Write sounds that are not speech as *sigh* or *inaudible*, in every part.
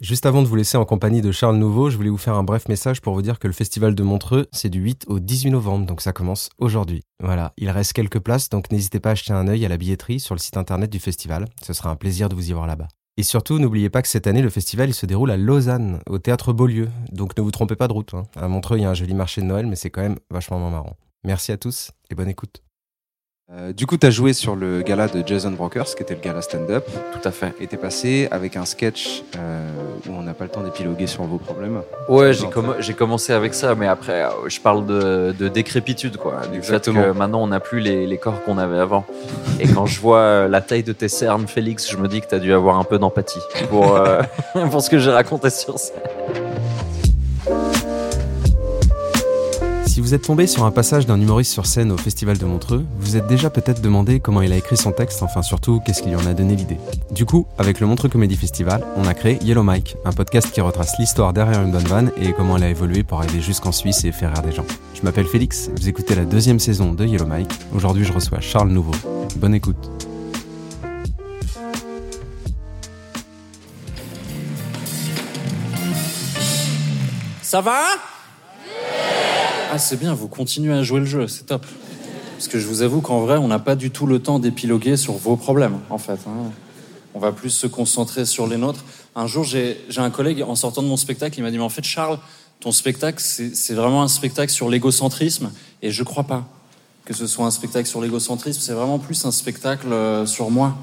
Juste avant de vous laisser en compagnie de Charles Nouveau, je voulais vous faire un bref message pour vous dire que le festival de Montreux, c'est du 8 au 18 novembre, donc ça commence aujourd'hui. Voilà, il reste quelques places, donc n'hésitez pas à jeter un œil à la billetterie sur le site internet du festival. Ce sera un plaisir de vous y voir là-bas. Et surtout, n'oubliez pas que cette année, le festival il se déroule à Lausanne, au théâtre Beaulieu. Donc ne vous trompez pas de route. hein. À Montreux, il y a un joli marché de Noël, mais c'est quand même vachement marrant. Merci à tous et bonne écoute. Euh, du coup, tu as joué sur le gala de Jason Brokers, qui était le gala stand-up. Tout à fait. Et t'es passé avec un sketch euh, où on n'a pas le temps d'épiloguer sur vos problèmes. Ouais, j'ai comm- j'ai commencé avec ça, mais après, euh, je parle de, de décrépitude, quoi. Du Exactement. fait que maintenant, on n'a plus les, les corps qu'on avait avant. Et quand je vois la taille de tes cernes, Félix, je me dis que tu as dû avoir un peu d'empathie pour, euh, *laughs* pour ce que j'ai raconté sur ça. Si vous êtes tombé sur un passage d'un humoriste sur scène au Festival de Montreux, vous êtes déjà peut-être demandé comment il a écrit son texte, enfin surtout qu'est-ce qui lui en a donné l'idée. Du coup, avec le Montreux Comedy Festival, on a créé Yellow Mike, un podcast qui retrace l'histoire derrière une bonne vanne et comment elle a évolué pour arriver jusqu'en Suisse et faire rire des gens. Je m'appelle Félix, vous écoutez la deuxième saison de Yellow Mike. Aujourd'hui, je reçois Charles Nouveau. Bonne écoute. Ça va? Ah, c'est bien, vous continuez à jouer le jeu, c'est top. Parce que je vous avoue qu'en vrai, on n'a pas du tout le temps d'épiloguer sur vos problèmes, en fait. hein. On va plus se concentrer sur les nôtres. Un jour, j'ai un collègue, en sortant de mon spectacle, il m'a dit Mais en fait, Charles, ton spectacle, c'est vraiment un spectacle sur l'égocentrisme. Et je crois pas que ce soit un spectacle sur l'égocentrisme. C'est vraiment plus un spectacle euh, sur moi.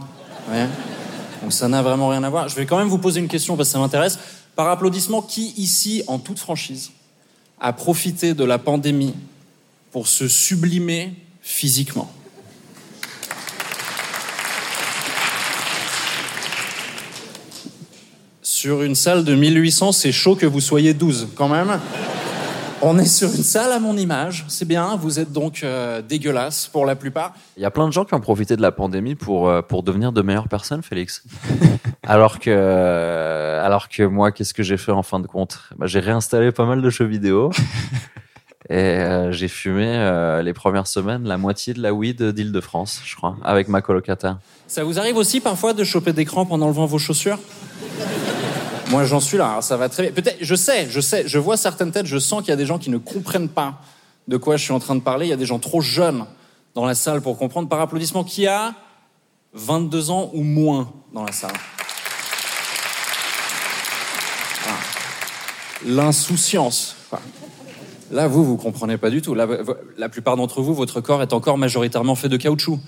Donc ça n'a vraiment rien à voir. Je vais quand même vous poser une question parce que ça m'intéresse. Par applaudissement, qui ici, en toute franchise, a profité de la pandémie pour se sublimer physiquement Sur une salle de 1800, c'est chaud que vous soyez 12 quand même. On est sur une salle à mon image, c'est bien, vous êtes donc euh, dégueulasse pour la plupart. Il y a plein de gens qui ont profité de la pandémie pour, euh, pour devenir de meilleures personnes, Félix. *laughs* alors, que, euh, alors que moi, qu'est-ce que j'ai fait en fin de compte? Bah, J'ai réinstallé pas mal de jeux vidéo. *laughs* Et euh, j'ai fumé les premières semaines la moitié de la weed d'Île-de-France, je crois, avec ma colocataire. Ça vous arrive aussi parfois de choper des crampes en enlevant vos chaussures? Moi, j'en suis là, hein, ça va très bien. Peut-être, je sais, je sais, je vois certaines têtes, je sens qu'il y a des gens qui ne comprennent pas de quoi je suis en train de parler. Il y a des gens trop jeunes dans la salle pour comprendre. Par applaudissement, qui a 22 ans ou moins dans la salle. L'insouciance. Là, vous, vous comprenez pas du tout. La plupart d'entre vous, votre corps est encore majoritairement fait de caoutchouc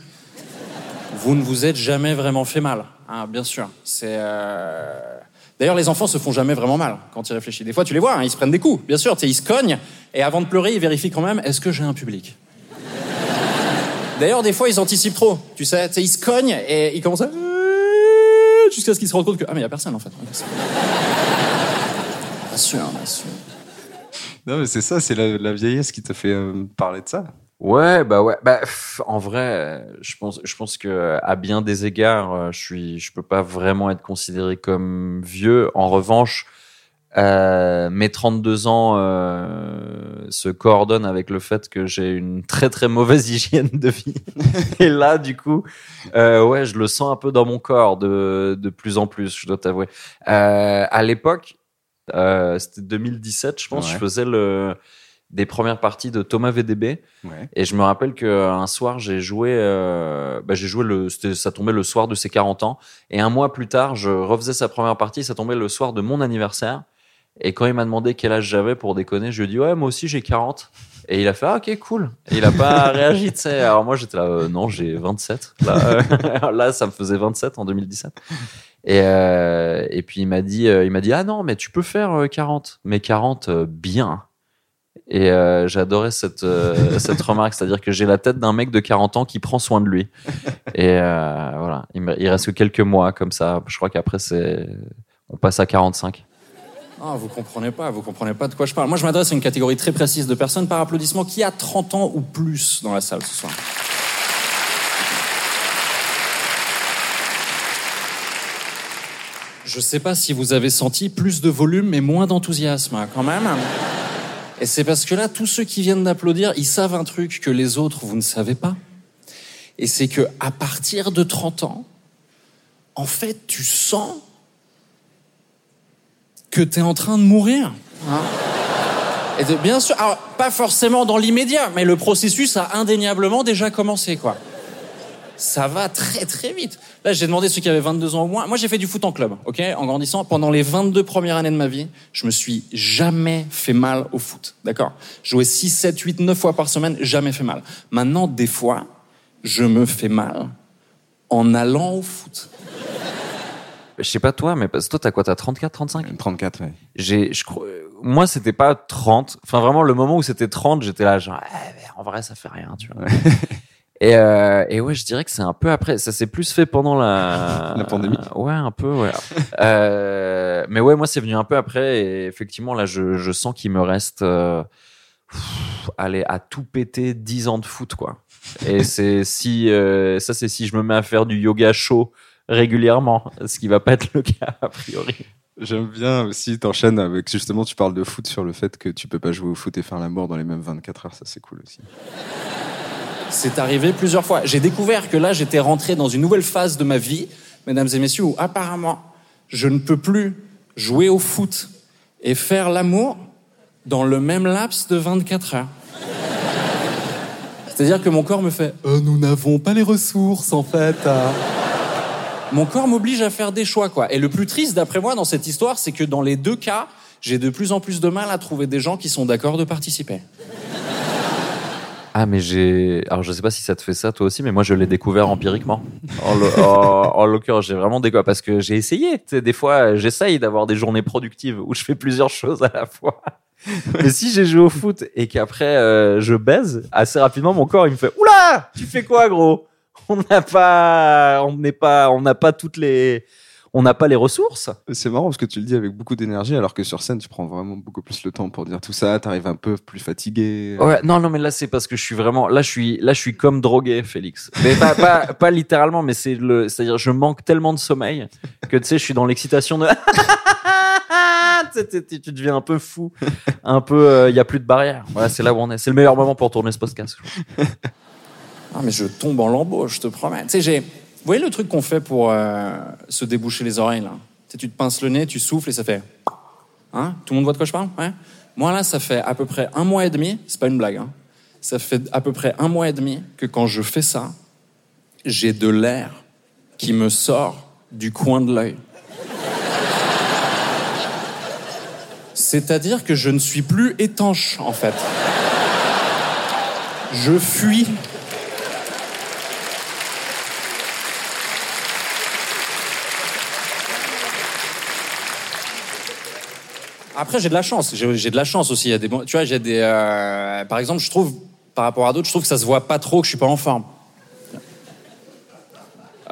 vous ne vous êtes jamais vraiment fait mal, hein, bien sûr. C'est euh, d'ailleurs les enfants se font jamais vraiment mal quand ils réfléchissent. Des fois, tu les vois, hein, ils se prennent des coups, bien sûr. Ils se cognent et avant de pleurer, ils vérifient quand même est-ce que j'ai un public? D'ailleurs, des fois, ils anticipent trop. Tu sais, ils se cognent et ils commencent à jusqu'à ce qu'ils se rendent compte que ah mais il y a personne en fait. Bien sûr, bien sûr. Non, mais c'est ça, c'est la, la vieillesse qui t'a fait euh, parler de ça. Ouais, bah ouais. Bah, pff, en vrai, euh, je pense, je pense que à bien des égards, euh, je suis, je peux pas vraiment être considéré comme vieux. En revanche, euh, mes 32 ans euh, se coordonnent avec le fait que j'ai une très très mauvaise *laughs* hygiène de vie. Et là, du coup, euh, ouais, je le sens un peu dans mon corps de, de plus en plus, je dois t'avouer. Euh, à l'époque, euh, c'était 2017, je pense, Ouais. je faisais le des premières parties de Thomas VDB. Ouais. Et je me rappelle qu'un soir, j'ai joué, euh, bah, j'ai joué le, ça tombait le soir de ses 40 ans. Et un mois plus tard, je refaisais sa première partie, ça tombait le soir de mon anniversaire. Et quand il m'a demandé quel âge j'avais pour déconner, je lui ai dit, ouais, moi aussi j'ai 40. Et il a fait ah, ok cool. Et il a pas *laughs* réagi, tu sais. Alors moi j'étais là euh, non j'ai 27. Là, euh, *laughs* là ça me faisait 27 en 2017. Et euh, et puis il m'a dit euh, il m'a dit ah non mais tu peux faire euh, 40 mais 40 euh, bien. Et euh, j'adorais cette euh, *laughs* cette remarque, c'est-à-dire que j'ai la tête d'un mec de 40 ans qui prend soin de lui. *laughs* Et euh, voilà, il, me- il reste que quelques mois comme ça. Je crois qu'après c'est on passe à 45. Ah, vous comprenez pas, vous comprenez pas de quoi je parle. Moi, je m'adresse à une catégorie très précise de personnes par applaudissement qui a 30 ans ou plus dans la salle ce soir. Je sais pas si vous avez senti plus de volume mais moins d'enthousiasme hein, quand même. Et c'est parce que là, tous ceux qui viennent d'applaudir, ils savent un truc que les autres, vous ne savez pas. Et c'est que à partir de 30 ans, en fait, tu sens que tu es en train de mourir. hein. Et de- bien sûr, alors, pas forcément dans l'immédiat, mais le processus a indéniablement déjà commencé, quoi. Ça va très très vite. Là, j'ai demandé ceux qui avaient 22 ans au moins. Moi, j'ai fait du foot en club, ok, en grandissant. Pendant les 22 premières années de ma vie, je me suis jamais fait mal au foot, d'accord? Jouer 6, 7, 8, 9 fois par semaine, jamais fait mal. Maintenant, des fois, je me fais mal en allant au foot. Je sais pas toi, mais parce que toi t'as quoi T'as 34, 35 34, ouais. j'ai je crois euh, moi c'était pas 30 enfin vraiment le moment où c'était 30 j'étais là genre Eh, en vrai ça fait rien tu vois *laughs* et euh, et ouais je dirais que c'est un peu après ça s'est plus fait pendant la *laughs* La pandémie. ouais un peu ouais euh, mais ouais moi c'est venu un peu après et effectivement là je je sens qu'il me reste euh, pff, allez à tout péter 10 ans de foot quoi et *laughs* c'est si euh, ça c'est si je me mets à faire du yoga chaud régulièrement ce qui va pas être le cas a priori J'aime bien aussi, t'enchaînes avec justement, tu parles de foot sur le fait que tu peux pas jouer au foot et faire l'amour dans les mêmes 24 heures, ça c'est cool aussi. C'est arrivé plusieurs fois. J'ai découvert que là, j'étais rentré dans une nouvelle phase de ma vie, mesdames et messieurs, où apparemment, je ne peux plus jouer au foot et faire l'amour dans le même laps de 24 heures. C'est-à-dire que mon corps me fait Euh, Nous n'avons pas les ressources, en fait. euh. Mon corps m'oblige à faire des choix, quoi. Et le plus triste, d'après moi, dans cette histoire, c'est que dans les deux cas, j'ai de plus en plus de mal à trouver des gens qui sont d'accord de participer. Ah mais j'ai alors je sais pas si ça te fait ça toi aussi mais moi je l'ai découvert empiriquement. En, lo- *laughs* en- en l'occurrence j'ai vraiment découvert parce que j'ai essayé. Des fois j'essaye d'avoir des journées productives où je fais plusieurs choses à la fois. *laughs* Mais si j'ai joué au foot et qu'après euh, je baise assez rapidement mon corps il me fait oula tu fais quoi gros? On n'a pas on n'est pas on n'a pas toutes les on n'a pas les ressources. C'est marrant parce que tu le dis avec beaucoup d'énergie alors que sur scène tu prends vraiment beaucoup plus le temps pour dire tout ça, t'arrives un peu plus fatigué. Ouais, non, non, mais là, c'est parce que je suis vraiment, là, je suis, là, je suis comme drogué, Félix. Mais pas, pas, pas littéralement, mais c'est le, c'est-à-dire, je manque tellement de sommeil que, tu sais, je suis dans l'excitation de, *laughs* Tu deviens un peu fou, un peu, il y a plus de barrière. Voilà, c'est là où on est. C'est le meilleur moment pour tourner ce podcast. Ah, mais je tombe en lambeaux, je te promets. Tu sais, j'ai. Vous voyez le truc qu'on fait pour euh, se déboucher les oreilles, là? Tu te pinces le nez, tu souffles et ça fait. Hein? Tout le monde voit de quoi je parle? Ouais Moi, là, ça fait à peu près un mois et demi, c'est pas une blague, hein. Ça fait à peu près un mois et demi que quand je fais ça, j'ai de l'air qui me sort du coin de l'œil. C'est-à-dire que je ne suis plus étanche, en fait. Je fuis. Après, j'ai de la chance. J'ai de la chance aussi. Il y a des, tu vois, j'ai des. euh, par exemple, je trouve, par rapport à d'autres, je trouve que ça se voit pas trop que je suis pas en forme.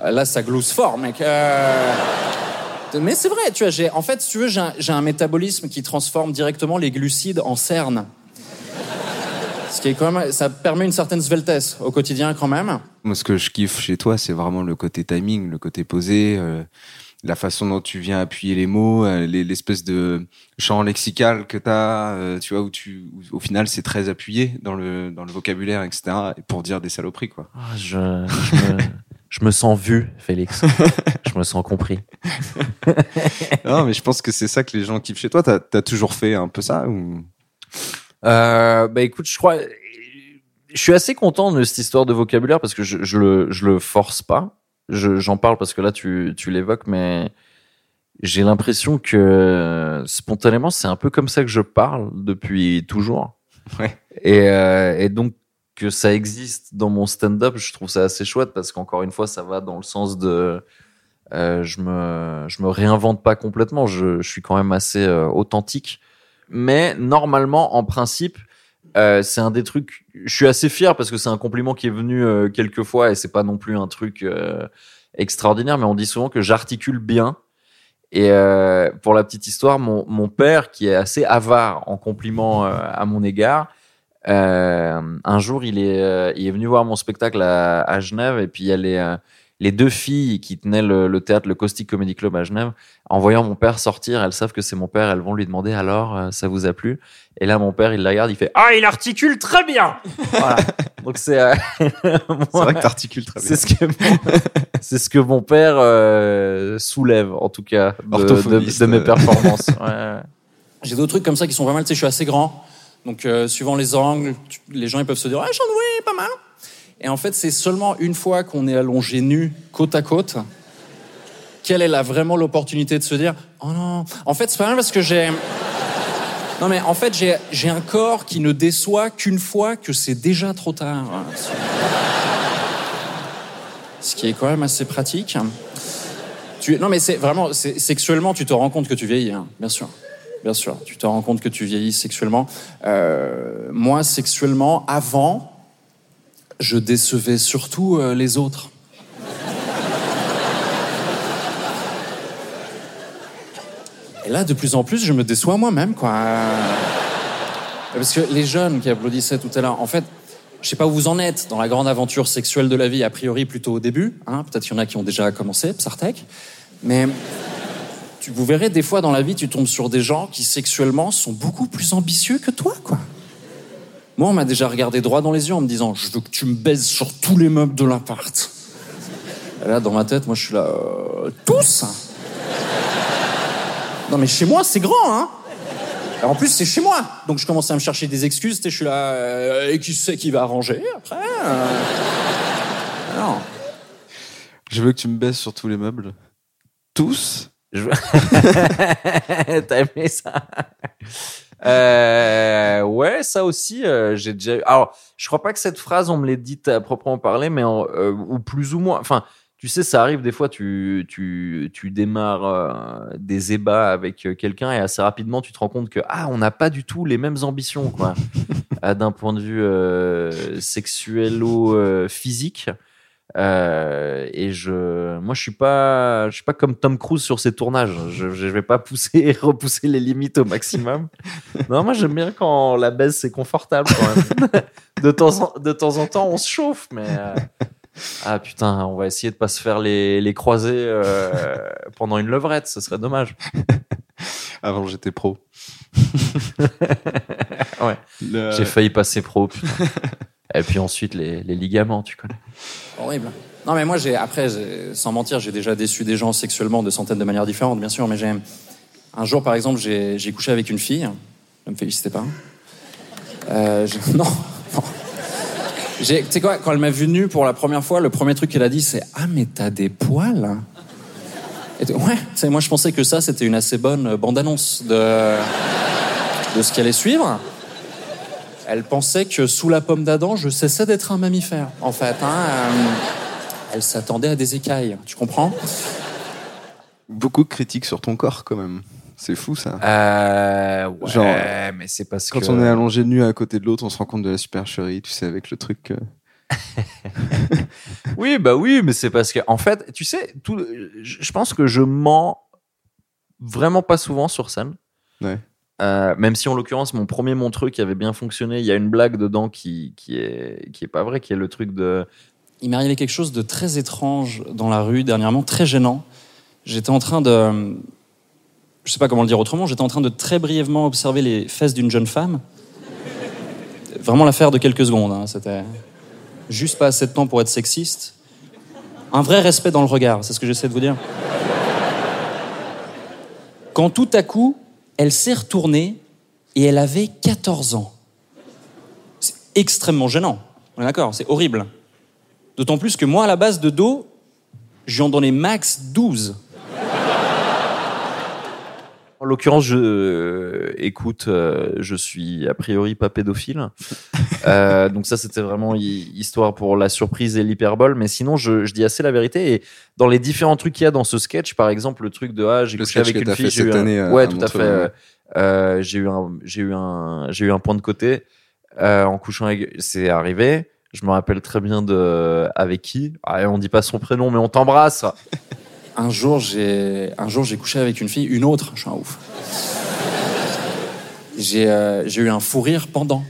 Euh, Là, ça glousse fort, mec. Euh, Mais c'est vrai, tu vois. J'ai, en fait, si tu veux, j'ai un, métabolisme qui transforme directement les glucides en cernes. Ce qui est quand même, ça permet une certaine sveltesse au quotidien quand même. Moi, ce que je kiffe chez toi, c'est vraiment le côté timing, le côté posé, la façon dont tu viens appuyer les mots, euh, les- l'espèce de champ lexical que tu as, tu vois, où tu, où, au final, c'est très appuyé dans le, dans le vocabulaire, etc., et pour dire des saloperies, quoi. Ah, je, je, me, je me sens vu, Félix. Je me sens compris. *laughs* non, mais je pense que c'est ça que les gens kiffent chez toi. T'as as toujours fait un peu ça ou... Euh, bah écoute, je crois, je suis assez content de cette histoire de vocabulaire parce que je, je le, je le force pas. Je- J'en parle parce que là tu, tu l'évoques, mais j'ai l'impression que spontanément c'est un peu comme ça que je parle depuis toujours. Ouais. Et, euh, et donc que ça existe dans mon stand-up, je trouve ça assez chouette parce qu'encore une fois, ça va dans le sens de euh, je me je me réinvente pas complètement, je, je suis quand même assez euh, authentique. Mais normalement, en principe, euh, c'est un des trucs. Je suis assez fier parce que c'est un compliment qui est venu euh, quelques fois et c'est pas non plus un truc euh, extraordinaire. Mais on dit souvent que j'articule bien. Et euh, pour la petite histoire, mon, mon père, qui est assez avare en compliments à mon égard, un jour, il est, il est venu voir mon spectacle à, à Genève et puis il y a les, les deux filles qui tenaient le, le théâtre, le Caustic Comedy Club à Genève. En voyant mon père sortir, elles savent que c'est mon père, elles vont lui demander alors, euh, ça vous a plu? Et là, mon père, il la regarde, il fait Ah, il articule très bien Voilà. Donc c'est. euh, *laughs* C'est vrai que t'articules très bien. c'est ce que mon, c'est ce que mon père euh, soulève en tout cas de, de, Orthophoniste, de mes performances. Ouais, ouais. J'ai d'autres trucs comme ça qui sont pas mal. Tu sais, je suis assez grand. Donc, euh, suivant les angles, tu- les gens ils peuvent se dire, ah, j'en oui, pas mal. Et en fait, c'est seulement une fois qu'on est allongé nu, côte à côte, quelle est vraiment l'opportunité de se dire, oh non. En fait, c'est pas mal parce que j'ai. Non, mais en fait, j'ai un corps qui ne déçoit qu'une fois que c'est déjà trop tard. Ce qui est quand même assez pratique. Non, mais c'est vraiment, sexuellement, tu te rends compte que tu vieillis, hein, bien sûr. Bien sûr, tu te rends compte que tu vieillis sexuellement. Euh, moi, sexuellement, avant, je décevais surtout euh, les autres. Et là, de plus en plus, je me déçois moi-même, quoi. Parce que les jeunes qui applaudissaient tout à l'heure, en fait, je sais pas où vous en êtes dans la grande aventure sexuelle de la vie, a priori plutôt au début. Hein, Peut-être qu'il y en a qui ont déjà commencé, Psartek. Mais tu, vous verrez, des fois dans la vie, tu tombes sur des gens qui sexuellement sont beaucoup plus ambitieux que toi, quoi. Moi, on m'a déjà regardé droit dans les yeux en me disant Je veux que tu me baises sur tous les meubles de l'appart. Et là, dans ma tête, moi, je suis là euh, Tous Non, mais chez moi, c'est grand, hein Alors, En plus, c'est chez moi. Donc, je commençais à me chercher des excuses. tu sais, Je suis là euh, Et qui c'est qui va arranger après euh Non. Je veux que tu me baisses sur tous les meubles. Tous Je- *laughs* T'as aimé ça Euh, ouais, ça aussi, euh, j'ai déjà. Alors, je crois pas que cette phrase, on me l'ait dite à proprement parler, mais en, euh, ou plus ou moins. Enfin, tu sais, ça arrive des fois, tu tu tu démarres euh, des ébats avec euh, quelqu'un et assez rapidement, tu te rends compte que ah, on n'a pas du tout les mêmes ambitions, quoi, *laughs* d'un point de vue euh, sexuello euh, physique. Euh, et je, moi, je suis pas, je suis pas comme Tom Cruise sur ses tournages. Je, je vais pas pousser et *laughs* repousser les limites au maximum. *laughs* non, moi, j'aime bien quand la baisse c'est confortable. Quand même. *laughs* de temps en, de temps en temps, on se chauffe, mais euh, ah putain, on va essayer de pas se faire les, les croisés euh, pendant une levrette. Ce serait dommage. Avant, j'étais pro. Ouais. Le- J'ai failli passer pro. Putain. Et puis ensuite les, ligaments, tu connais. Horrible. Non, mais moi, j'ai, après, sans mentir, j'ai déjà déçu des gens sexuellement de centaines de manières différentes, bien sûr. Mais j'ai, un jour, par exemple, j'ai, couché avec une fille. Ne me félicitez pas. Euh, *laughs* non, non. Tu sais quoi, quand elle m'a vu nu pour la première fois, le premier truc qu'elle a dit, c'est Ah, mais t'as des poils Et Ouais, moi, je pensais que ça, c'était une assez bonne bande-annonce de, de ce qui allait suivre. Elle pensait que sous la pomme d'Adam, je cessais d'être un mammifère, en fait. hein, euh, elle s'attendait à des écailles, tu comprends? Beaucoup de critiques sur ton corps, quand même. C'est fou, ça. Euh, ouais, Genre, mais c'est parce Quand que on est allongé nu à côté de l'autre, on se rend compte de la supercherie, tu sais, avec le truc. euh, *laughs* Oui, bah oui, mais c'est parce que, en fait, tu sais, tout, je je pense que je mens vraiment pas souvent sur scène. Ouais. Euh, même si en l'occurrence mon premier montreux qui avait bien fonctionné, il y a une blague dedans qui qui est qui est pas vrai, qui est le truc de. Il m'est arrivé quelque chose de très étrange dans la rue dernièrement, très gênant. J'étais en train de. Je sais pas comment le dire autrement, j'étais en train de très brièvement observer les fesses d'une jeune femme. Vraiment l'affaire de quelques secondes, hein, c'était juste pas assez de temps pour être sexiste. Un vrai respect dans le regard, c'est ce que j'essaie de vous dire. Quand tout à coup, elle s'est retournée et elle avait 14 ans. C'est extrêmement gênant. On est d'accord, c'est horrible. D'autant plus que moi, à la base de dos, je lui en donnais max 12. En l'occurrence, je euh, écoute, euh, je suis a priori pas pédophile. *laughs* Euh, donc ça, c'était vraiment hi- histoire pour la surprise et l'hyperbole. Mais sinon, je, je dis assez la vérité. Et dans les différents trucs qu'il y a dans ce sketch, par exemple, le truc de ah, j'ai couché avec une fille, j'ai eu un- année, ouais, tout à fait. Euh, j'ai eu un, j'ai eu un, j'ai eu un point de côté euh, en couchant avec. C'est arrivé. Je me rappelle très bien de avec qui. Ah, on dit pas son prénom, mais on t'embrasse. *laughs* Un jour, j'ai un jour j'ai couché avec une fille, une autre. Je suis un ouf. J'ai euh, j'ai eu un fou rire pendant.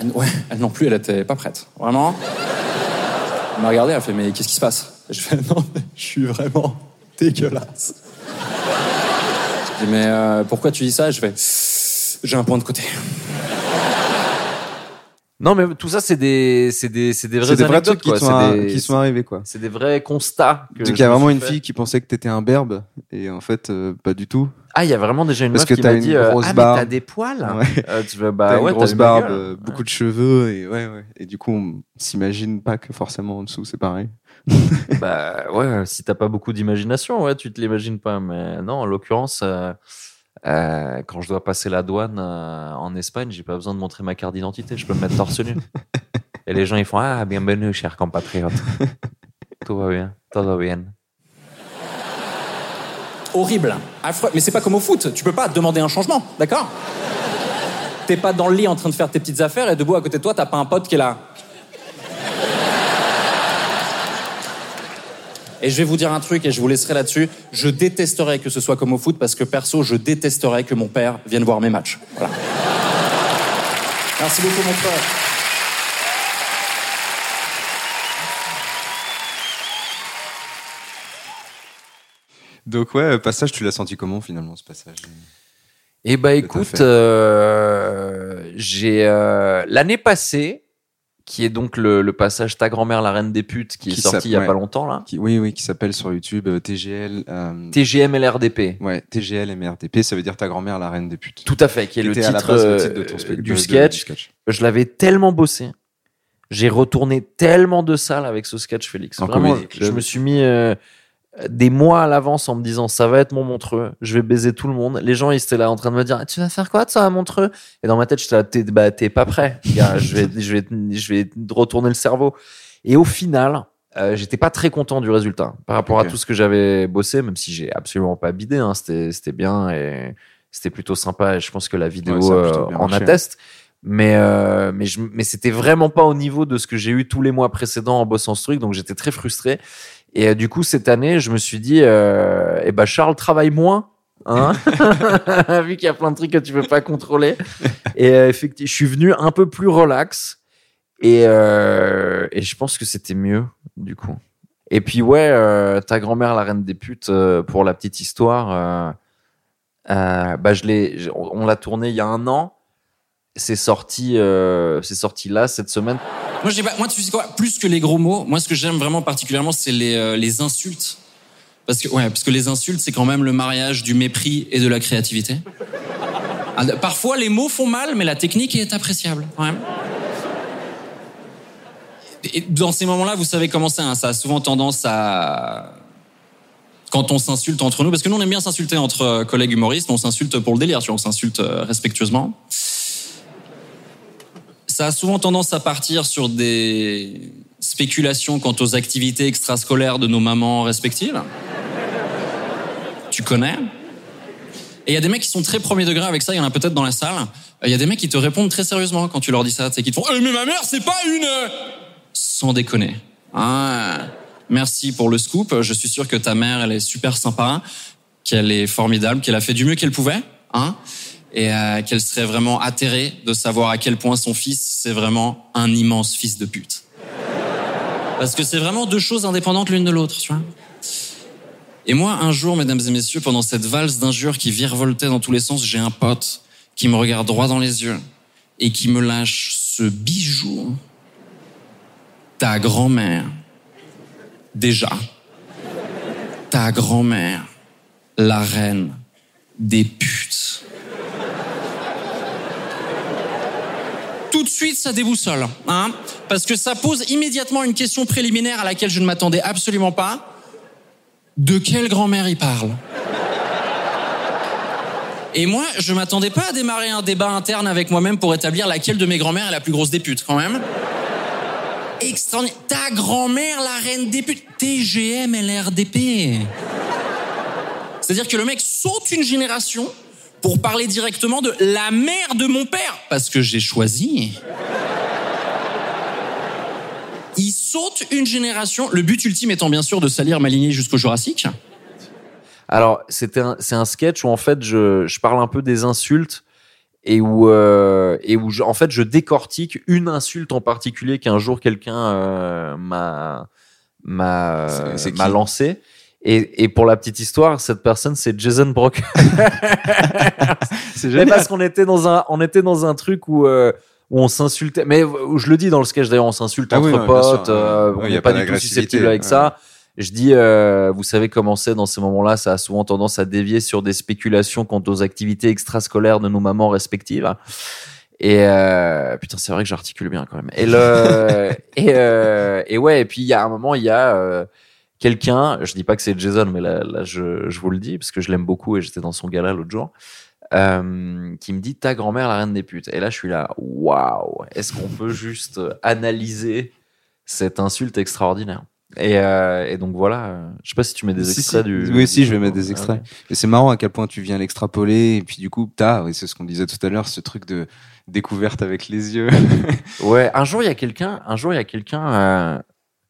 Elle, ouais, elle non plus, elle était pas prête. Vraiment. Elle m'a regardé, elle fait mais qu'est-ce qui se passe? Je fais *laughs* non, mais je suis vraiment dégueulasse. Je dis mais euh, pourquoi tu dis ça? Je fais j'ai un point de côté. Non, mais tout ça, c'est des, c'est des, c'est des des vrais anecdotes, trucs qui sont, des- qui sont arrivés, quoi. C'est des vrais constats. que Donc il y a me vraiment une fait. fille qui pensait que t'étais un berbe et en fait euh, pas du tout. Ah, il y a vraiment déjà une Parce meuf qui m'a dit euh, grosse Ah, mais t'as des poils Ouais. Euh, Tu veux, bah T'as ouais, une grosse barbe, gueule. euh, beaucoup de cheveux et ouais ouais. Et du coup on s'imagine pas que forcément en dessous c'est pareil. *laughs* Bah ouais, si t'as pas beaucoup d'imagination, ouais, tu te l'imagines pas. Mais non, en l'occurrence, euh, euh, quand je dois passer la douane euh, en Espagne, j'ai pas besoin de montrer ma carte d'identité, je peux me mettre torse nu. Et les gens, ils font Ah, bienvenue, cher compatriote. Tout va bien, tout va bien. Horrible, affreux. Mais c'est pas comme au foot, tu peux pas demander un changement, d'accord? T'es pas dans le lit en train de faire tes petites affaires et debout à côté de toi, t'as pas un pote qui est là. Et je vais vous dire un truc et je vous laisserai là-dessus. Je détesterais que ce soit comme au foot parce que perso, je détesterais que mon père vienne voir mes matchs. Voilà. Merci beaucoup, mon frère. Donc ouais, passage tu l'as senti comment finalement ce passage? Eh ben t'as écoute, euh, j'ai euh, l'année passée, qui est donc le, le passage Ta grand-mère la reine des putes, qui, est sorti il y a pas longtemps là. qui, Oui oui qui s'appelle sur YouTube euh, TGL. euh, TGM LRDP. ouais TGL MRDP ça veut dire ta grand-mère la reine des putes. Tout à fait, qui est le titre, base le titre de ton spec- du de- sketch. du sketch. Je l'avais tellement bossé. J'ai retourné tellement de salles avec ce sketch, Félix. En Vraiment, je me suis mis euh, des mois à l'avance en me disant ça va être mon Montreux, je vais baiser tout le monde. Les gens ils étaient là en train de me dire tu vas faire quoi de ça à Montreux? Et dans ma tête j'étais là t'es bah, pas prêt, gars. je vais je vais je vais te retourner le cerveau. Et au final, euh, j'étais pas très content du résultat par rapport à tout ce que j'avais bossé, même si j'ai absolument pas bidé. Hein, c'était bien et c'était plutôt sympa. Et je pense que la vidéo Ouais, euh, en marché, atteste. Mais euh, mais je, mais c'était vraiment pas au niveau de ce que j'ai eu tous les mois précédents en bossant ce truc, donc j'étais très frustré. Et euh, du coup cette année, je me suis dit, euh, eh ben Charles travaille moins. Hein *laughs* *laughs* Vu qu'il y a plein de trucs que tu peux pas contrôler. Et euh, effectivement, je suis venu un peu plus relax. Et, euh, et je pense que c'était mieux, du coup. Et puis, ouais, euh, ta grand-mère, la reine des putes, euh, pour la petite histoire, bah, je l'ai, on on l'a tourné il y a un an. C'est sorti, c'est sorti là, cette semaine. Moi, tu sais quoi, plus que les gros mots, moi, ce que j'aime vraiment particulièrement, c'est les, euh, les insultes. Parce que, ouais, parce que les insultes, c'est quand même le mariage du mépris et de la créativité. Ah, Parfois, les mots font mal, mais la technique est appréciable, quand même. Et dans ces moments-là, vous savez comment c'est, hein, ça a souvent tendance à... Quand on s'insulte entre nous, parce que nous, on aime bien s'insulter entre euh, collègues humoristes, on s'insulte pour le délire, tu vois, on s'insulte euh, respectueusement ça a souvent tendance à partir sur des spéculations quant aux activités extrascolaires de nos mamans respectives. Tu connais Et il y a des mecs qui sont très premier degré avec ça, il y en a peut-être dans la salle. Il y a des mecs qui te répondent très sérieusement quand tu leur dis ça, tu sais, qui te font Eh, mais ma mère, c'est pas une Sans déconner. Ah, merci pour le scoop. Je suis sûr que ta mère, elle est super sympa, qu'elle est formidable, qu'elle a fait du mieux qu'elle pouvait. Hein et euh, qu'elle serait vraiment atterrée de savoir à quel point son fils, c'est vraiment un immense fils de pute. Parce que c'est vraiment deux choses indépendantes l'une de l'autre, tu vois. Et moi, un jour, mesdames et messieurs, pendant cette valse d'injures qui virevoltait dans tous les sens, j'ai un pote qui me regarde droit dans les yeux et qui me lâche ce bijou. Ta grand-mère, déjà, ta grand-mère, la reine des putes. Tout de suite, ça déboussole, hein, parce que ça pose immédiatement une question préliminaire à laquelle je ne m'attendais absolument pas. De quelle grand-mère il parle? Et moi, je m'attendais pas à démarrer un débat interne avec moi-même pour établir laquelle de mes grand-mères est la plus grosse des quand même. Extraordinaire. Ta grand-mère, la reine des. TGM LRDP. C'est-à-dire que le mec saute une génération pour parler directement de la mère de mon père. Parce que j'ai choisi. Il saute une génération, le but ultime étant bien sûr de salir ma lignée jusqu'au Jurassique. Alors, c'était un, c'est un sketch où en fait je, je parle un peu des insultes et où euh, et où je, en fait je décortique une insulte en particulier qu'un jour quelqu'un euh, m'a m'a C'est- Et, et pour la petite histoire, cette personne c'est Jason Brock. *laughs* *laughs* C'est Mais parce qu'on était dans un on était dans un truc où euh, où on s'insultait. Mais je le dis dans le sketch d'ailleurs, on s'insulte Ah entre oui, potes. euh, Ouais, on n'est a pas, pas du tout susceptible avec ouais. ça. Je dis, euh, vous savez comment c'est dans ces moments-là, ça a souvent tendance à dévier sur des spéculations quant aux activités extrascolaires de nos mamans respectives. Et euh, putain, c'est vrai que j'articule bien quand même. Et le *laughs* et euh, et ouais, et puis il y a un moment, il y a euh, quelqu'un, je dis pas que c'est Jason, mais là, là je, je vous le dis parce que je l'aime beaucoup et j'étais dans son gala l'autre jour. Euh, qui me dit ta grand-mère la reine des putes et là je suis là waouh est-ce qu'on peut juste analyser cette insulte extraordinaire? Et, euh, et donc voilà je sais pas si tu mets des Si, extraits si. du Oui, si, je vais mettre des extraits. Et c'est marrant à quel point tu viens l'extrapoler. Et puis du coup, t'as, oui, c'est ce qu'on disait tout à l'heure, ce truc de découverte avec les yeux. Ouais, un jour il y a quelqu'un, un jour il y a quelqu'un, euh,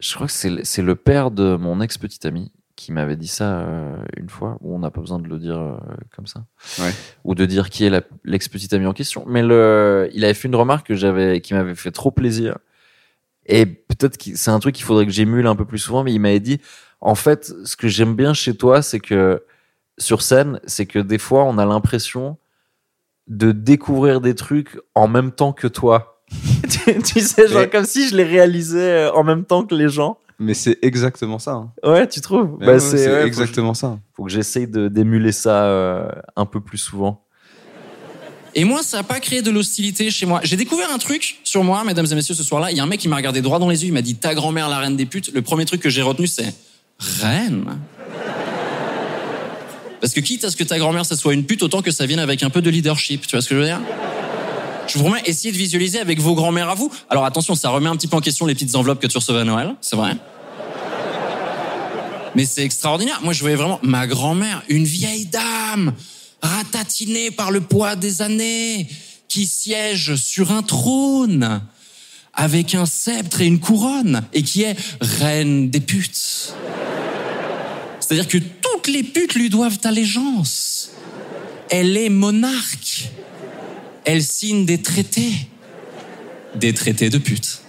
je crois que c'est le- père de mon ex petite amie qui m'avait dit ça euh, une fois. Où on n'a pas besoin de le dire euh, comme ça, Ouais. ou de dire qui est la- l'ex petite amie en question. Mais le, il avait fait une remarque que j'avais, qui m'avait fait trop plaisir. Et peut-être que c'est un truc qu'il faudrait que j'émule un peu plus souvent. Mais il m'avait dit, en fait, ce que j'aime bien chez toi, c'est que sur scène, c'est que des fois on a l'impression de découvrir des trucs en même temps que toi. *laughs* tu, tu sais, genre comme si je les réalisais euh, en même temps que les gens. Mais c'est exactement ça. hein. Ouais, tu trouves? Mais Bah, ouais, c'est ouais, que exactement ça. Faut que j'essaye de d'émuler ça euh, un peu plus souvent. Et moi, ça n'a pas créé de l'hostilité chez moi. J'ai découvert un truc sur moi, mesdames et messieurs, ce soir-là. Il y a un mec qui m'a regardé droit dans les yeux, il m'a dit ta grand-mère, la reine des putes. Le premier truc que j'ai retenu, c'est reine? Parce que quitte à ce que ta grand-mère, ça soit une pute, autant que ça vienne avec un peu de leadership. Tu vois ce que je veux dire? Je vous remets, essayez de visualiser avec vos grand-mères à vous. Alors attention, ça remet un petit peu en question les petites enveloppes que tu recevais à Noël, c'est vrai. Mais c'est extraordinaire. Moi, je voyais vraiment ma grand-mère, une vieille dame, ratatinée par le poids des années, qui siège sur un trône, avec un sceptre et une couronne, et qui est reine des putes. C'est-à-dire que toutes les putes lui doivent allégeance. Elle est monarque. Elle signe des traités. Des traités de putes.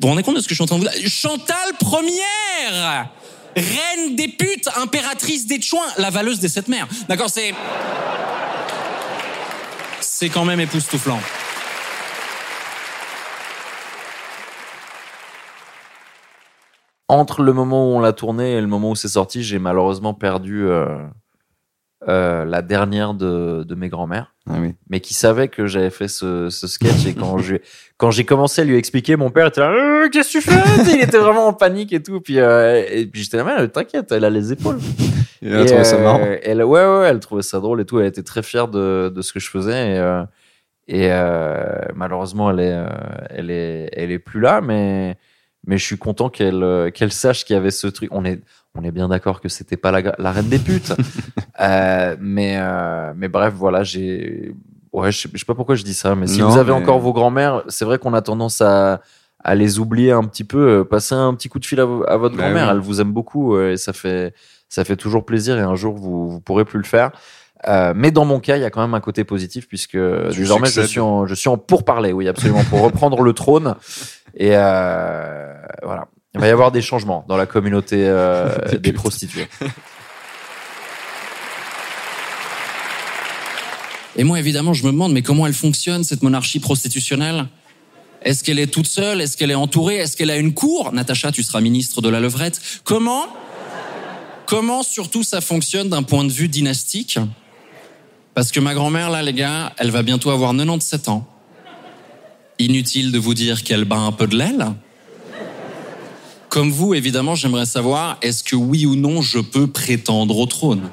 Vous vous rendez compte de ce que je suis en train de vous dire? Chantal première Reine des putes, impératrice des chouins, la valeuse des sept mers. D'accord, c'est... C'est quand même époustouflant. Entre le moment où on l'a tourné et le moment où c'est sorti, j'ai malheureusement perdu euh, euh, la dernière de, de mes grands-mères. Ah oui. mais qui savait que j'avais fait ce, ce sketch et quand je quand j'ai commencé à lui expliquer mon père était là Euh, qu'est-ce que tu fais? Il était vraiment en panique et tout puis euh, et puis j'étais là mais t'inquiète elle a les épaules Il a trouvé ça euh, marrant. elle ouais ouais elle trouvait ça drôle et tout elle était très fière de, de ce que je faisais et, euh, et euh, malheureusement elle est elle est elle est plus là mais mais je suis content qu'elle qu'elle sache qu'il y avait ce truc on est on est bien d'accord que c'était pas la, la reine des putes. *laughs* Euh, mais euh, mais bref voilà j'ai ouais je sais, je sais pas pourquoi je dis ça mais si Non, vous avez mais- encore vos grands-mères c'est vrai qu'on a tendance à à les oublier un petit peu. Euh, passer un petit coup de fil à, vo- à votre Bah grand-mère oui. elle vous aime beaucoup euh, et ça fait ça fait toujours plaisir et un jour vous vous pourrez plus le faire. Euh, mais dans mon cas, il y a quand même un côté positif puisque désormais je suis en je suis en pourparler, oui absolument, pour reprendre le trône. Et euh, voilà, il va y avoir des changements dans la communauté euh, *laughs* des prostituées. Et moi, évidemment, je me demande, mais comment elle fonctionne, cette monarchie prostitutionnelle? Est-ce qu'elle est toute seule? Est-ce qu'elle est entourée? Est-ce qu'elle a une cour? Natacha, tu seras ministre de la levrette. Comment Comment surtout ça fonctionne d'un point de vue dynastique? Parce que ma grand-mère, là, les gars, elle va bientôt avoir 97 ans. Inutile de vous dire qu'elle bat un peu de l'aile. Comme vous, évidemment, j'aimerais savoir, est-ce que oui ou non je peux prétendre au trône?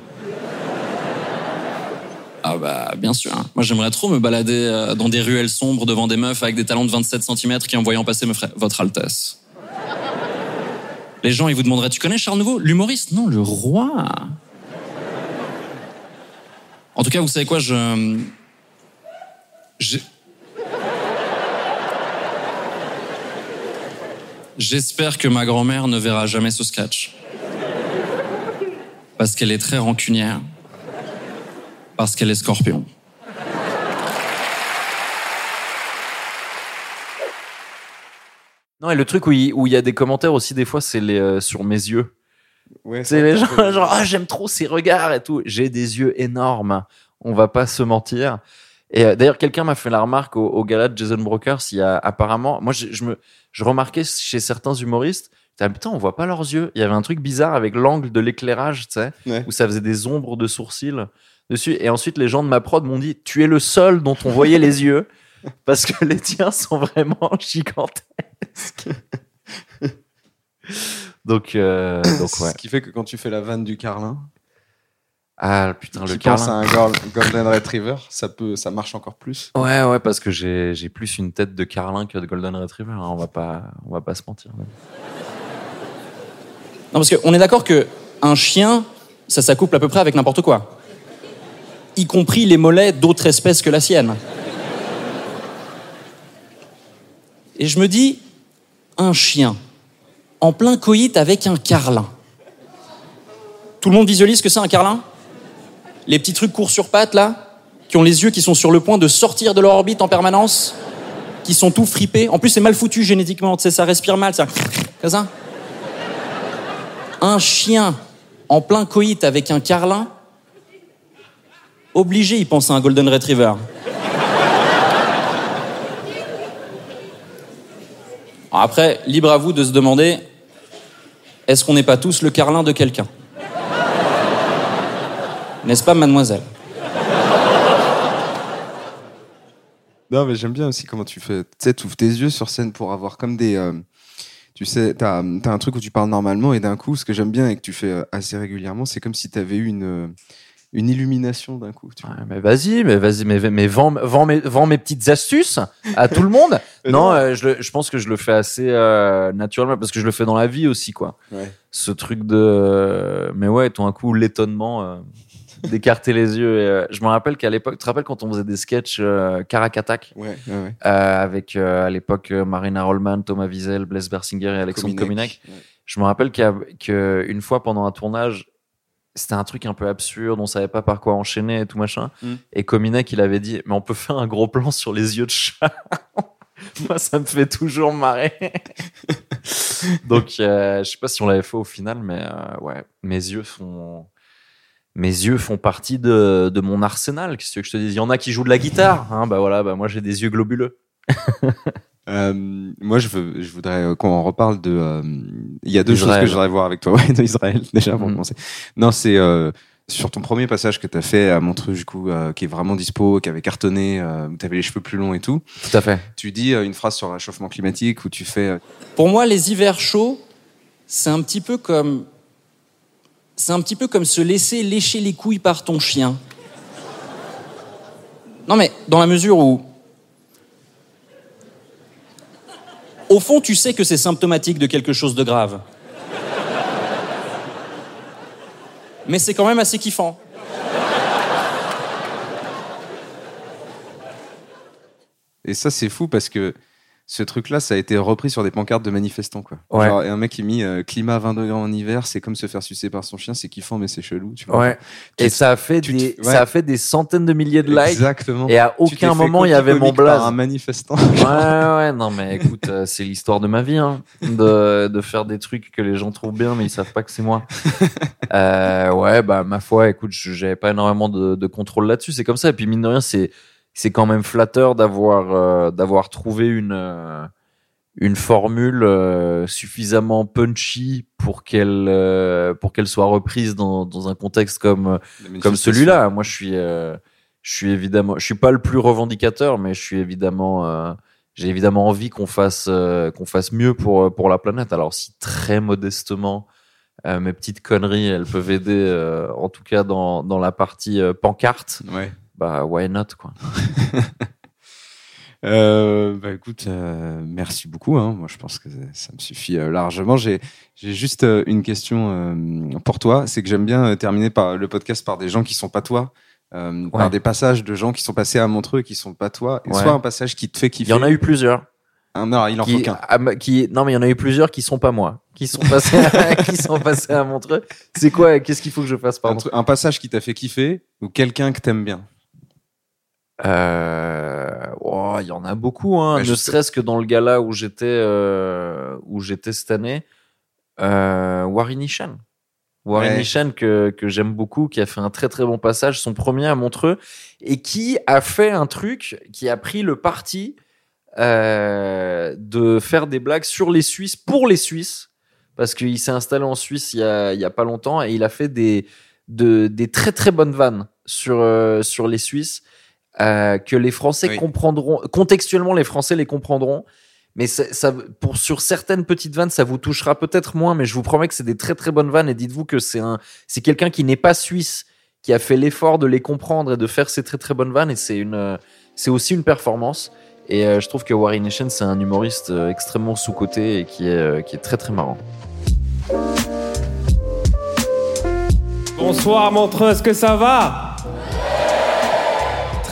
Ah bah bien sûr. hein. Moi j'aimerais trop me balader euh, dans des ruelles sombres devant des meufs avec des talons de 27 cm qui en voyant passer me feraient Votre Altesse. Les gens ils vous demanderaient Tu connais Charles Nouveau L'humoriste? Non, le roi. En tout cas, vous savez quoi Je. J'espère que ma grand-mère ne verra jamais ce sketch. Parce qu'elle est très rancunière. Parce qu'elle est scorpion. Non, et le truc où il, où il y a des commentaires aussi, des fois, c'est les, euh, sur mes yeux. Ouais, C'est les gens, genre, ah, j'aime trop ses regards et tout. J'ai des yeux énormes. On va pas se mentir. Et euh, d'ailleurs, quelqu'un m'a fait la remarque au, au gala de Jason Brokers. Il y a apparemment, moi, je, je me, je remarquais chez certains humoristes, putain, putain, on voit pas leurs yeux. Il y avait un truc bizarre avec l'angle de l'éclairage, tu sais, Ouais. où ça faisait des ombres de sourcils dessus. Et ensuite, les gens de ma prod m'ont dit, tu es le seul dont on voyait les yeux *laughs* parce que les tiens sont vraiment *laughs* gigantesques. donc, euh, donc ouais. Ce qui fait que quand tu fais la vanne du Carlin, Ah putain, le tu penses Carlin. à un Gol- Golden Retriever, ça peut, ça marche encore plus. Ouais, ouais, parce que j'ai j'ai plus une tête de Carlin que de Golden Retriever. hein, On va pas, on va pas se mentir. Non, parce qu'on est d'accord que un chien, ça s'accouple à peu près avec n'importe quoi. Y compris les mollets d'autres espèces que la sienne. Et je me dis, un chien, en plein coït avec un carlin. Tout le monde visualise que c'est un carlin? Les petits trucs courts sur pattes, là, qui ont les yeux qui sont sur le point de sortir de leur orbite en permanence, qui sont tout fripés. En plus, c'est mal foutu génétiquement, tu sais, ça respire mal, ça. Comme ça un chien en plein coït avec un carlin, obligé, il pense à un golden retriever. Après, libre à vous de se demander, est-ce qu'on n'est pas tous le carlin de quelqu'un? N'est-ce pas, mademoiselle? Non, mais j'aime bien aussi comment tu fais. Tu sais, tu ouvres tes yeux sur scène pour avoir comme des. euh, tu sais, t'as as un truc où tu parles normalement et d'un coup, ce que j'aime bien et que tu fais euh, assez régulièrement, c'est comme si tu avais eu une, euh, une illumination d'un coup. Tu vois. Ouais, mais vas-y, mais vas-y, mais, mais vends, vends, mes, vends mes petites astuces à tout le monde. *laughs* Non, euh, je, je pense que je le fais assez euh, naturellement parce que je le fais dans la vie aussi, quoi. Ouais. Ce truc de. mais ouais, tout un coup, l'étonnement euh, *laughs* d'écarter les yeux. Et, euh, je me rappelle qu'à l'époque, tu te rappelles quand on faisait des sketchs euh, Caracatac Ouais, ouais, ouais. euh, avec euh, à l'époque euh, Marina Rollman, Thomas Wiesel, Blaise Bersinger et Alexandre Cominac. Je me rappelle qu'une fois pendant un tournage, c'était un truc un peu absurde, on savait pas par quoi enchaîner et tout machin. Mm. Et Cominac, il avait dit, mais on peut faire un gros plan sur les yeux de chat. *laughs* Moi, ça me fait toujours marrer. *laughs* Donc, euh, je sais pas si on l'avait fait au final, mais euh, ouais, mes yeux font. Mes yeux font partie de, de mon arsenal. Qu'est-ce que tu veux que je te dise Il y en a qui jouent de la guitare. Hein, bah voilà, bah moi j'ai des yeux globuleux. *laughs* Euh, moi, je, veux, je voudrais euh, qu'on en reparle de. euh, Il y a deux Israël. choses que je voudrais voir avec toi. Ouais, *laughs* d'Israël, déjà, pour Mhm. commencer. Non, c'est euh, sur ton premier passage que tu as fait à Montreux, du coup, euh, qui est vraiment dispo, qui avait cartonné, euh, où tu avais les cheveux plus longs et tout. Tout à fait. Tu dis euh, une phrase sur le réchauffement climatique où tu fais. euh, Pour moi, les hivers chauds, c'est un petit peu comme. C'est un petit peu comme se laisser lécher les couilles par ton chien. Non, mais dans la mesure où. Au fond, tu sais que c'est symptomatique de quelque chose de grave. Mais c'est quand même assez kiffant. Et ça, c'est fou parce que ce truc-là, ça a été repris sur des pancartes de manifestants, quoi. Ouais. Genre, et un mec qui mis euh, climat 20 degrés en hiver, c'est comme se faire sucer par son chien, c'est kiffant, mais c'est chelou, tu vois. Ouais. Et ça a fait des, ça a fait des centaines de milliers de likes. Exactement. Et à aucun moment il y avait mon blaze. un manifestant. *laughs* Ouais, ouais, non, mais écoute, euh, c'est l'histoire de ma vie, hein, de, de faire des trucs que les gens trouvent bien, mais ils savent pas que c'est moi. *laughs* Euh, ouais, bah, ma foi, écoute, je- j'avais pas énormément de, de contrôle là-dessus, c'est comme ça. Et puis, mine de rien, c'est, c'est quand même flatteur d'avoir, euh, d'avoir trouvé une, euh, une formule euh, suffisamment punchy pour qu'elle, euh, pour qu'elle soit reprise dans, dans un contexte comme, comme celui-là. Moi, je suis, euh, je suis évidemment, je suis pas le plus revendicateur, mais je suis évidemment, euh, j'ai évidemment envie qu'on fasse, euh, qu'on fasse mieux pour pour la planète. Alors, si très modestement, euh, mes petites conneries, elles peuvent aider, euh, en tout cas dans dans la partie euh, pancarte, Ouais. Bah why not quoi. *laughs* Euh, bah écoute, euh, merci beaucoup. Hein. Moi, je pense que ça me suffit euh, largement. J'ai juste une question pour toi. C'est que j'aime bien terminer par le podcast par des gens qui sont pas toi, par des passages de gens qui sont passés à Montreux et qui sont pas toi. Et Ouais. Soit un passage qui te fait Il kiffer. y en a eu plusieurs. Un, non, il en faut qui, qu'un. bah, qui, non mais il y en a eu plusieurs qui sont pas moi, qui sont passés, à, *laughs* qui sont passés à Montreux. C'est quoi Qu'est-ce qu'il faut que je fasse Un, pardon truc- un passage qui t'a fait kiffer ou quelqu'un que t'aimes bien? Euh, oh, il y en a beaucoup, hein. Ne serait-ce que dans le gala où j'étais, euh, où j'étais cette année, euh, Warren Ishan. Warren Ouais. Ishan que, que j'aime beaucoup, qui a fait un très très bon passage, son premier à Montreux, et qui a fait un truc, qui a pris le parti euh, de faire des blagues sur les Suisses pour les Suisses, parce qu'il s'est installé en Suisse il y a, il y a pas longtemps et il a fait des, de, des très très bonnes vannes sur, sur les Suisses euh, que les Français Oui. comprendront. Contextuellement, les Français les comprendront. Mais ça, ça- pour sur certaines petites vannes, ça vous touchera peut-être moins, mais je vous promets que c'est des très très bonnes vannes. Et dites-vous que c'est un, c'est quelqu'un qui n'est pas suisse, qui a fait l'effort de les comprendre et de faire ces très très bonnes vannes. Et c'est une, c'est aussi une performance. Et euh, je trouve que Warren Nation, c'est un humoriste euh, extrêmement sous-coté et qui est, euh, qui est très très marrant. Bonsoir Montreux, est-ce que ça va?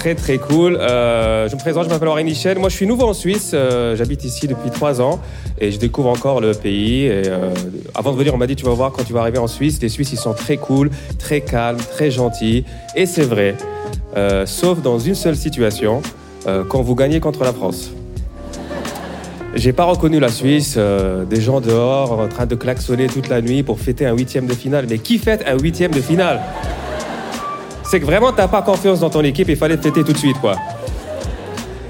Très très cool. Euh, je me présente, je m'appelle Henri Michel. Moi je suis nouveau en Suisse, euh, j'habite ici depuis trois ans et je découvre encore le pays. Euh, avant de venir, on m'a dit tu vas voir quand tu vas arriver en Suisse, les Suisses ils sont très cool, très calmes, très gentils. Et c'est vrai, sauf dans une seule situation, quand vous gagnez contre la France. J'ai pas reconnu la Suisse, des gens dehors en train de klaxonner toute la nuit pour fêter un huitième de finale. Mais qui fête un huitième de finale? C'est que vraiment t'as pas confiance dans ton équipe, il fallait fêter tout de suite quoi.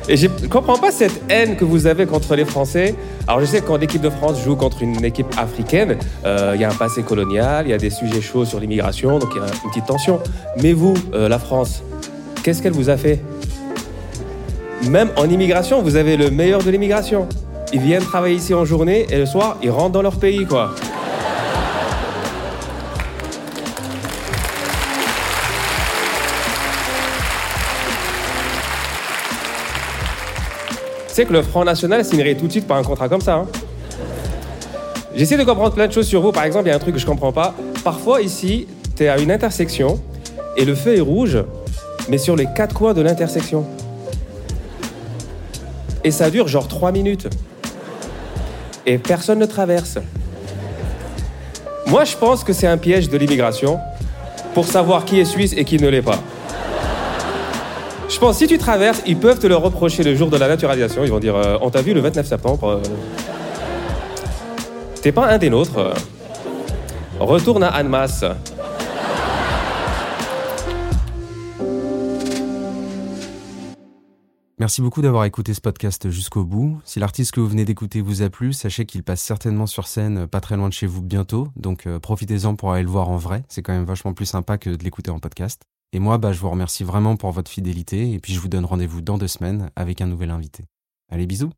Et je comprends pas cette haine que vous avez contre les Français. Alors je sais que quand l'équipe de France joue contre une équipe africaine, euh, il y a un passé colonial, il y a des sujets chauds sur l'immigration, donc il y a une petite tension. Mais vous, euh, la France, qu'est-ce qu'elle vous a fait? Même en immigration, vous avez le meilleur de l'immigration. Ils viennent travailler ici en journée et le soir, ils rentrent dans leur pays, quoi. C'est que le Front National signerait tout de suite par un contrat comme ça. hein. J'essaie de comprendre plein de choses sur vous. Par exemple, il y a un truc que je comprends pas. Parfois, ici, tu es à une intersection et le feu est rouge, mais sur les quatre coins de l'intersection. Et ça dure genre trois minutes. Et personne ne traverse. Moi, je pense que c'est un piège de l'immigration pour savoir qui est suisse et qui ne l'est pas. Je pense si tu traverses, ils peuvent te le reprocher le jour de la naturalisation. Ils vont dire euh, On t'a vu le 29 septembre. euh, T'es pas un des nôtres. euh. Retourne à Annemasse. Merci beaucoup d'avoir écouté ce podcast jusqu'au bout. Si l'artiste que vous venez d'écouter vous a plu, sachez qu'il passe certainement sur scène euh, pas très loin de chez vous bientôt, donc profitez-en pour aller le voir en vrai, c'est quand même vachement plus sympa que de l'écouter en podcast. Et moi, bah, je vous remercie vraiment pour votre fidélité, et puis je vous donne rendez-vous dans deux semaines avec un nouvel invité. Allez, bisous